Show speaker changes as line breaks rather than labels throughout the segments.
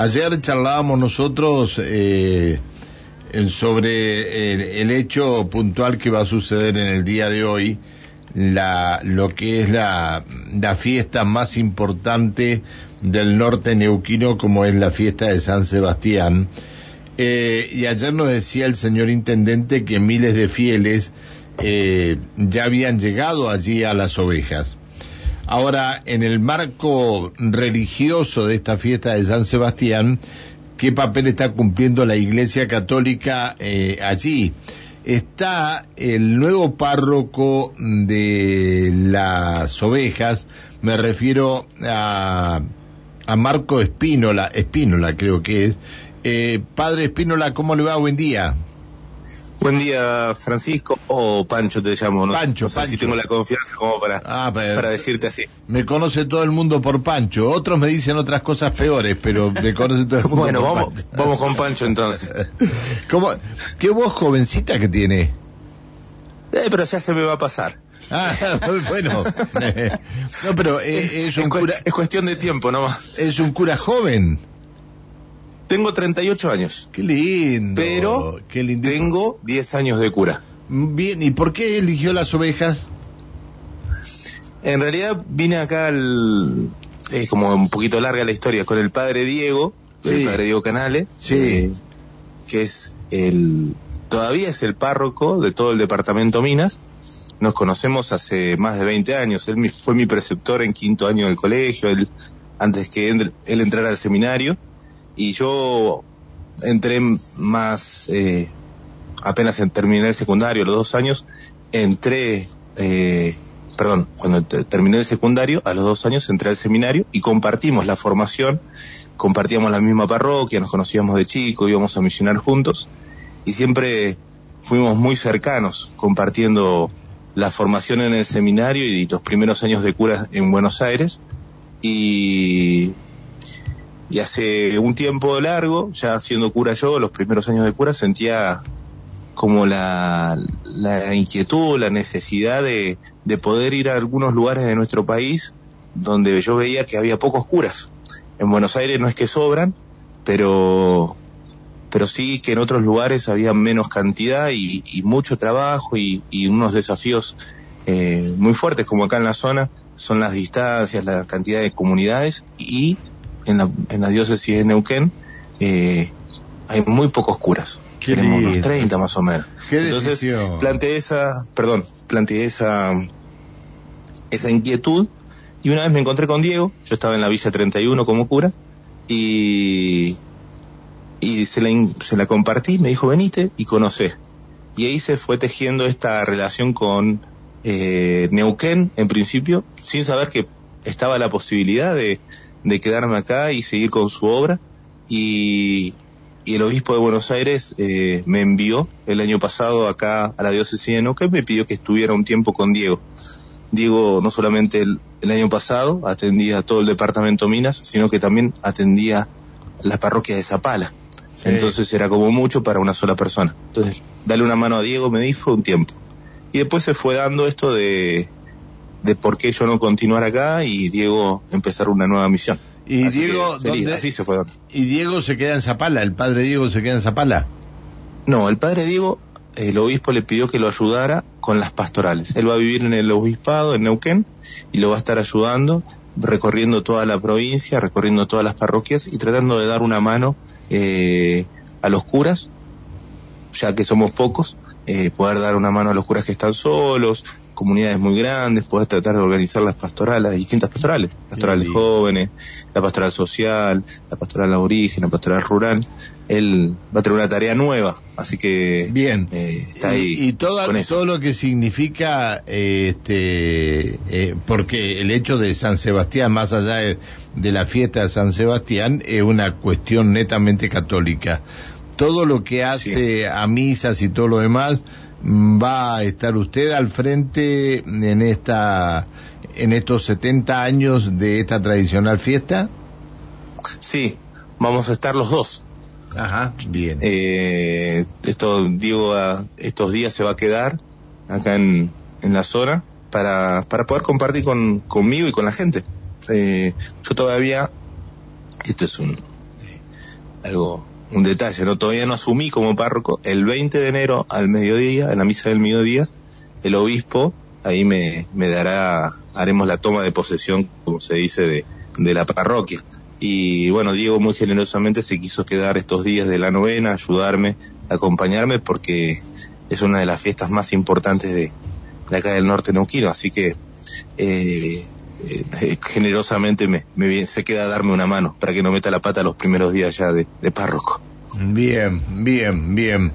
Ayer charlábamos nosotros eh, sobre el, hecho puntual que va a suceder en el día de hoy, la, lo que es la, fiesta más importante del norte neuquino como es la fiesta de San Sebastián. Eh, y ayer nos decía el señor intendente que miles de fieles eh, ya habían llegado allí a las ovejas. Ahora, en el marco religioso de esta fiesta de San Sebastián, ¿qué papel está cumpliendo la Iglesia Católica eh, allí? Está el nuevo párroco de las ovejas, me refiero a, a Marco Espínola, Espínola creo que es. Eh, padre Espínola, ¿cómo le va? Buen día.
Buen día, Francisco, o Pancho te llamo, ¿no?
Pancho,
no
Pancho.
si tengo la confianza como para,
Ah, pero-
para decirte así.
Me conoce todo el mundo por Pancho. Otros me dicen otras cosas peores, pero me conoce todo el mundo
Bueno,
por
vamos,
Pancho.
vamos con Pancho entonces.
¿Cómo? ¿Qué voz jovencita que tiene?
Eh, pero ya se me va a pasar.
Ah, bueno. no, pero eh, es, un
cu-
cura,
es cuestión de tiempo nomás.
es un cura joven.
Tengo 38 años,
Qué lindo.
pero
Qué
tengo 10 años de cura.
Bien, ¿y por qué eligió las ovejas?
En realidad vine acá al... Es como un poquito larga la historia, con el padre Diego,
Sí.
el padre Diego Canale,
Sí.
eh, que es el... Todavía es el párroco de todo el departamento Minas. Nos conocemos hace más de 20 años. Él fue mi preceptor en quinto año del colegio, él, antes que él, él entrara al seminario. Y yo entré más, eh, apenas en- terminé el secundario, los dos años, entré, eh, perdón, cuando te- terminé el secundario, a los dos años entré al seminario y compartimos la formación, compartíamos la misma parroquia, nos conocíamos de chico, íbamos a misionar juntos y siempre fuimos muy cercanos compartiendo la formación en el seminario y los primeros años de cura en Buenos Aires y y hace un tiempo largo, ya siendo cura yo, los primeros años de cura, sentía como la, la inquietud, la necesidad de, de poder ir a algunos lugares de nuestro país donde yo veía que había pocos curas. En Buenos Aires no es que sobran, pero, pero sí que en otros lugares había menos cantidad y, mucho trabajo y, y unos desafíos eh, muy fuertes, como acá en la zona, son las distancias, la cantidad de comunidades y en la, en la diócesis de Neuquén eh, hay muy pocos curas. Tenemos unos
lindo.
30 más o menos. Entonces
decisión.
planteé esa, perdón, planteé esa, esa inquietud y una vez me encontré con Diego, yo estaba en la Villa 31 como cura y, y se, la, se la compartí, me dijo venite y conocé. Y ahí se fue tejiendo esta relación con eh, Neuquén en principio, sin saber que estaba la posibilidad de, de quedarme acá y seguir con su obra. Y, y el obispo de Buenos Aires eh, me envió el año pasado acá a la diócesis de Neuquén, me pidió que estuviera un tiempo con Diego. Diego no solamente el, el año pasado atendía todo el departamento Minas, sino que también atendía las parroquias de Zapala.
Sí.
Entonces era como mucho para una sola persona. Entonces, dale una mano a Diego, me dijo, un tiempo. Y después se fue dando esto de, de por qué yo no continuar acá y Diego empezar una nueva misión.
Y
Así
Diego, ¿dónde-
así se fue
y Diego se queda en Zapala, el padre Diego se queda en Zapala.
No, el padre Diego, el obispo le pidió que lo ayudara con las pastorales. Él va a vivir en el obispado, en Neuquén, y lo va a estar ayudando, recorriendo toda la provincia, recorriendo todas las parroquias y tratando de dar una mano eh, a los curas, ya que somos pocos, eh, poder dar una mano a los curas que están solos, comunidades muy grandes, poder tratar de organizar las pastorales, las distintas pastorales, pastoral de
Sí.
jóvenes, la pastoral social, la pastoral aborigen, la pastoral rural. Él va a tener una tarea nueva, así que
Bien.
eh, está ahí
y, y toda-
con eso.
todo lo que significa eh, este eh, porque el hecho de San Sebastián más allá de, de la fiesta de San Sebastián es una cuestión netamente católica todo lo que hace a misas y todo lo demás va a estar usted al frente en esta en estos 70 años de esta tradicional fiesta
Sí, vamos a estar los dos.
ajá bien
Eh, esto, Diego, estos días se va a quedar acá en, en la zona para, para poder compartir con, conmigo y con la gente. Eh, yo todavía, esto es un, eh, algo, un detalle, ¿no? Todavía no asumí como párroco. El 20 de enero al mediodía, en la misa del mediodía, el obispo ahí me, me dará, haremos la toma de posesión, como se dice, de, de la parroquia. Y bueno, Diego muy generosamente se quiso quedar estos días de la novena, ayudarme, acompañarme, porque es una de las fiestas más importantes de, de acá del norte neuquino, así que eh, eh, generosamente me, se queda a darme una mano para que no meta la pata los primeros días ya de, párroco.
Bien, bien, bien.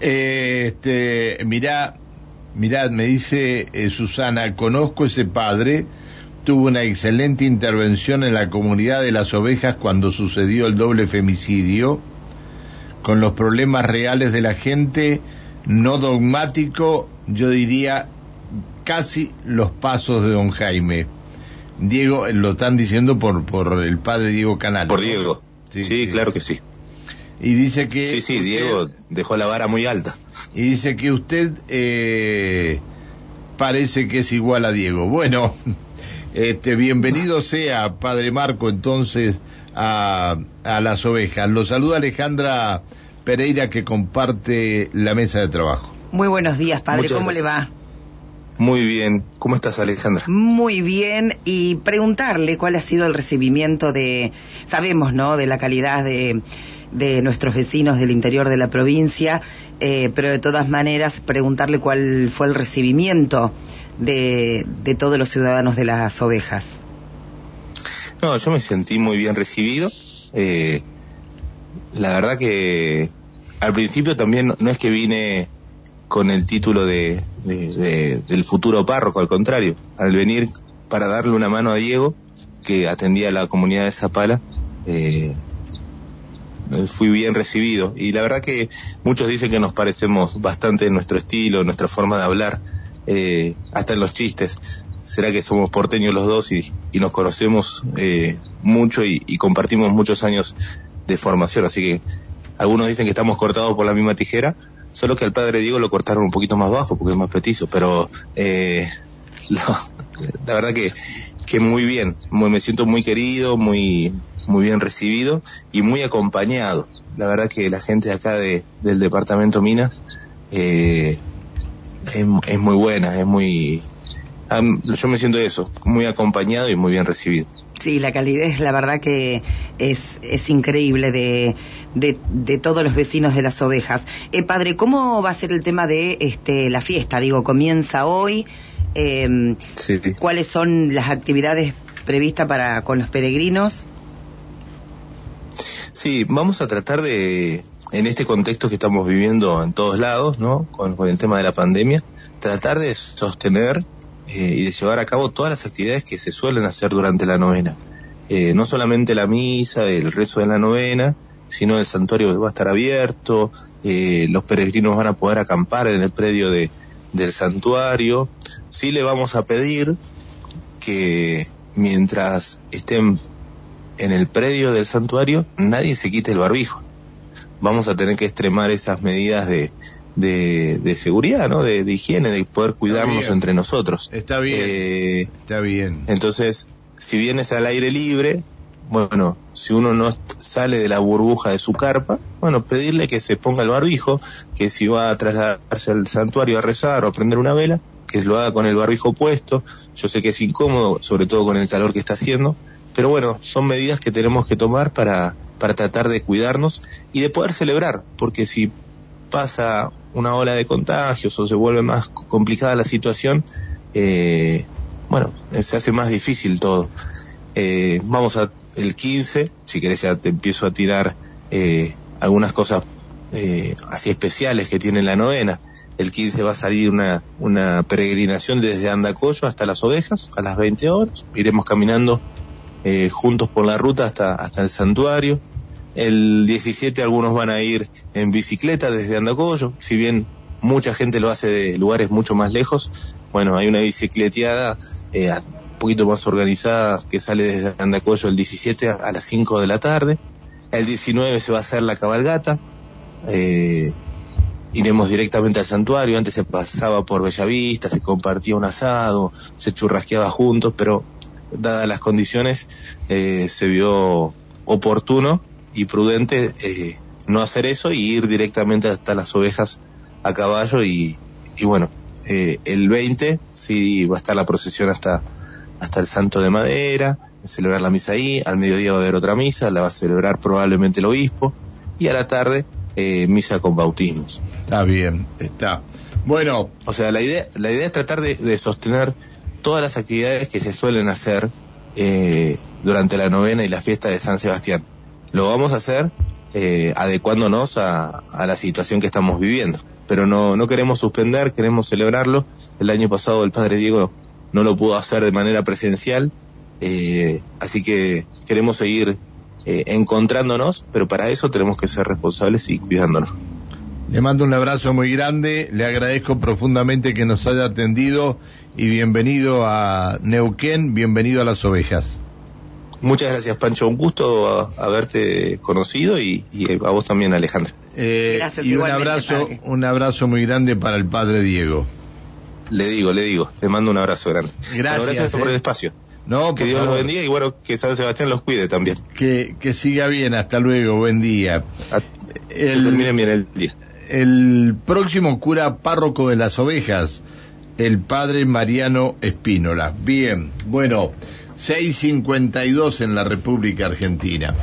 Eh, este, mirá, mirá, me dice eh, Susana, conozco ese padre, tuvo una excelente intervención en la comunidad de las ovejas cuando sucedió el doble femicidio, con los problemas reales de la gente, no dogmático, yo diría casi los pasos de don Jaime. Diego, lo están diciendo por, por el padre Diego Canal.
Por Diego. Sí, sí, claro que sí.
Y dice que...
Sí, sí, Diego dejó la vara muy alta.
Y dice que usted eh, parece que es igual a Diego. Bueno, este, bienvenido sea, Padre Marco, entonces, a, a las ovejas. Lo saluda Alejandra Pereira, que comparte la mesa de trabajo.
Muy buenos días, Padre. Muchas ¿Cómo gracias. le va?
Muy bien. ¿Cómo estás, Alejandra?
Muy bien. Y preguntarle cuál ha sido el recibimiento de, sabemos, ¿no?, de la calidad de, de nuestros vecinos del interior de la provincia, eh, pero de todas maneras preguntarle cuál fue el recibimiento de, de todos los ciudadanos de las ovejas.
No, yo me sentí muy bien recibido. Eh, la verdad que al principio también no es que vine con el título de, de, de, del futuro párroco, al contrario, al venir para darle una mano a Diego, que atendía a la comunidad de Zapala, eh, fui bien recibido. Y la verdad que muchos dicen que nos parecemos bastante en nuestro estilo, en nuestra forma de hablar, eh, hasta en los chistes. Será que somos porteños los dos y, nos conocemos eh, mucho y compartimos muchos años de formación, así que algunos dicen que estamos cortados por la misma tijera, solo que al padre Diego lo cortaron un poquito más bajo porque es más petizo, pero eh, lo, la verdad que, que muy bien, muy, me siento muy querido, muy, muy bien recibido y muy acompañado. La verdad que la gente acá de, del departamento Minas eh, es, es muy buena, es muy... Yo me siento eso, muy acompañado y muy bien recibido.
Sí, la calidez, la verdad que es, es increíble de, de, de todos los vecinos de las ovejas. Eh, padre, ¿cómo va a ser el tema de este, la fiesta? Digo, comienza hoy. Eh,
sí.
¿Cuáles son las actividades previstas para con los peregrinos?
Sí, vamos a tratar de, en este contexto que estamos viviendo en todos lados, ¿no? Con, con el tema de la pandemia, tratar de sostener eh, y de llevar a cabo todas las actividades que se suelen hacer durante la novena. Eh, no solamente la misa, el rezo de la novena, sino el santuario va a estar abierto, eh, los peregrinos van a poder acampar en el predio de, del santuario. Sí le vamos a pedir que mientras estén en el predio del santuario, nadie se quite el barbijo. Vamos a tener que extremar esas medidas de, de, de seguridad, ¿no? De, de, higiene, de poder cuidarnos entre nosotros.
Está bien. Eh, está bien.
Entonces, si vienes al aire libre, bueno, si uno no sale de la burbuja de su carpa, bueno, pedirle que se ponga el barbijo, que si va a trasladarse al santuario a rezar o a prender una vela, que lo haga con el barbijo puesto. Yo sé que es incómodo, sobre todo con el calor que está haciendo, pero bueno, son medidas que tenemos que tomar para, para tratar de cuidarnos y de poder celebrar, porque si pasa una ola de contagios o se vuelve más complicada la situación, eh, bueno, se hace más difícil todo. Eh, vamos a el 15, si querés ya te empiezo a tirar eh, algunas cosas eh, así especiales que tiene la novena. El 15 va a salir una, una peregrinación desde Andacoyo hasta las ovejas a las 20 horas. Iremos caminando eh, juntos por la ruta hasta, hasta el santuario. El 17 algunos van a ir en bicicleta desde Andacoyo, si bien mucha gente lo hace de lugares mucho más lejos. Bueno, hay una bicicleteada eh, un poquito más organizada que sale desde Andacoyo el 17 a las 5 de la tarde. El 19 se va a hacer la cabalgata. Eh, iremos directamente al santuario. Antes se pasaba por Bellavista, se compartía un asado, se churrasqueaba juntos, pero dadas las condiciones eh, se vio oportuno y prudente eh, no hacer eso y ir directamente hasta las ovejas a caballo y, y bueno, eh, el 20 sí va a estar la procesión hasta, hasta el Santo de Madera, celebrar la misa ahí, al mediodía va a haber otra misa, la va a celebrar probablemente el obispo y a la tarde eh, misa con bautismos.
Está bien, está. Bueno.
O sea, la idea, la idea es tratar de, de sostener todas las actividades que se suelen hacer eh, durante la novena y la fiesta de San Sebastián. Lo vamos a hacer eh, adecuándonos a, la situación que estamos viviendo. Pero no, no queremos suspender, queremos celebrarlo. El año pasado el Padre Diego no lo pudo hacer de manera presencial, eh, así que queremos seguir eh, encontrándonos, pero para eso tenemos que ser responsables y cuidándonos.
Le mando un abrazo muy grande, le agradezco profundamente que nos haya atendido y bienvenido a Neuquén, bienvenido a las ovejas.
Muchas gracias, Pancho. Un gusto haberte conocido y, y, a vos también, Alejandra.
Eh, y un abrazo, un abrazo muy grande para el padre Diego.
Le digo, le digo, le mando un abrazo grande.
Gracias,
bueno, gracias
eh.
por el espacio.
No,
que Dios
favor.
los bendiga y bueno, que San Sebastián los cuide también.
Que, que siga bien, hasta luego, buen día.
A, el, que terminen bien el día.
El próximo cura párroco de las ovejas, el padre Mariano Espínola. Bien, bueno, 6.52 en la República Argentina.